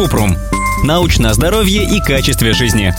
Купрум. Научное здоровье и качестве жизни.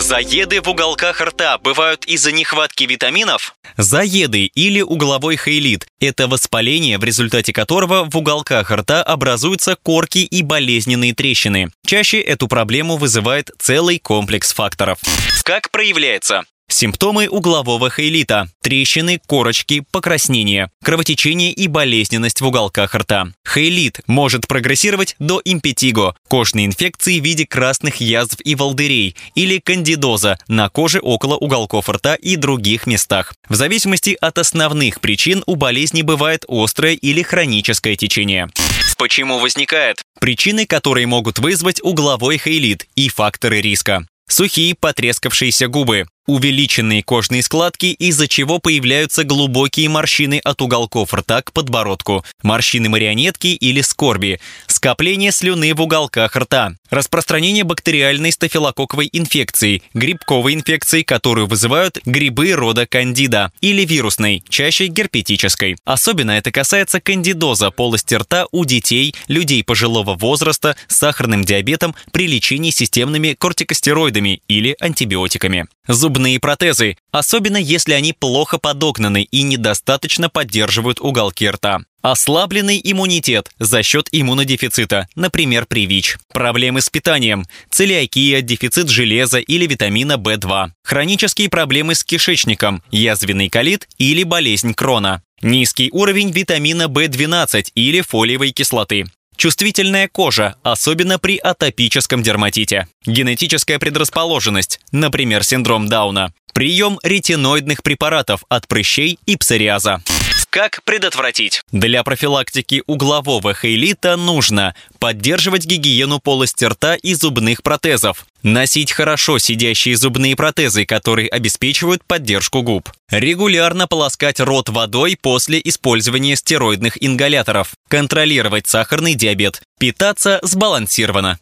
Заеды в уголках рта бывают из-за нехватки витаминов? Заеды или угловой хейлит – это воспаление, в результате которого в уголках рта образуются корки и болезненные трещины. Чаще эту проблему вызывает целый комплекс факторов. Как проявляется? Симптомы углового хейлита – трещины, корочки, покраснение, кровотечение и болезненность в уголках рта. Хейлит может прогрессировать до импетиго – кожной инфекции в виде красных язв и волдырей, или кандидоза на коже около уголков рта и других местах. В зависимости от основных причин у болезни бывает острое или хроническое течение. Почему возникает? Причины, которые могут вызвать угловой хейлит и факторы риска. Сухие потрескавшиеся губы, увеличенные кожные складки, из-за чего появляются глубокие морщины от уголков рта к подбородку, морщины марионетки или скорби, скопление слюны в уголках рта, распространение бактериальной стафилококковой инфекции, грибковой инфекции, которую вызывают грибы рода кандида, или вирусной, чаще герпетической. Особенно это касается кандидоза полости рта у детей, людей пожилого возраста с сахарным диабетом при лечении системными кортикостероидами или антибиотиками. Зубные протезы, особенно если они плохо подогнаны и недостаточно поддерживают уголки рта. Ослабленный иммунитет за счет иммунодефицита, например, при ВИЧ. Проблемы с питанием, целиакия, дефицит железа или витамина В2. Хронические проблемы с кишечником, язвенный колит или болезнь Крона. Низкий уровень витамина В12 или фолиевой кислоты. Чувствительная кожа, особенно при атопическом дерматите. Генетическая предрасположенность, например, синдром Дауна. Прием ретиноидных препаратов от прыщей и псориаза. Как предотвратить? Для профилактики углового хейлита нужно поддерживать гигиену полости рта и зубных протезов, носить хорошо сидящие зубные протезы, которые обеспечивают поддержку губ, регулярно полоскать рот водой после использования стероидных ингаляторов, контролировать сахарный диабет, питаться сбалансированно.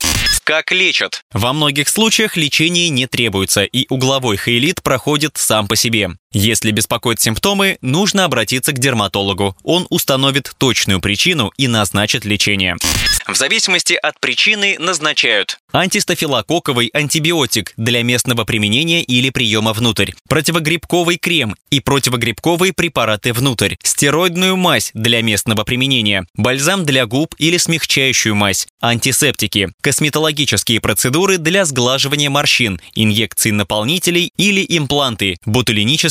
Как лечат? Во многих случаях лечение не требуется, и угловой хейлит проходит сам по себе. Если беспокоят симптомы, нужно обратиться к дерматологу. Он установит точную причину и назначит лечение. В зависимости от причины назначают Антистафилококковый антибиотик для местного применения или приема внутрь. Противогрибковый крем и противогрибковые препараты внутрь. Стероидную мазь для местного применения. Бальзам для губ или смягчающую мазь. Антисептики. Косметологические процедуры для сглаживания морщин. Инъекции наполнителей или импланты.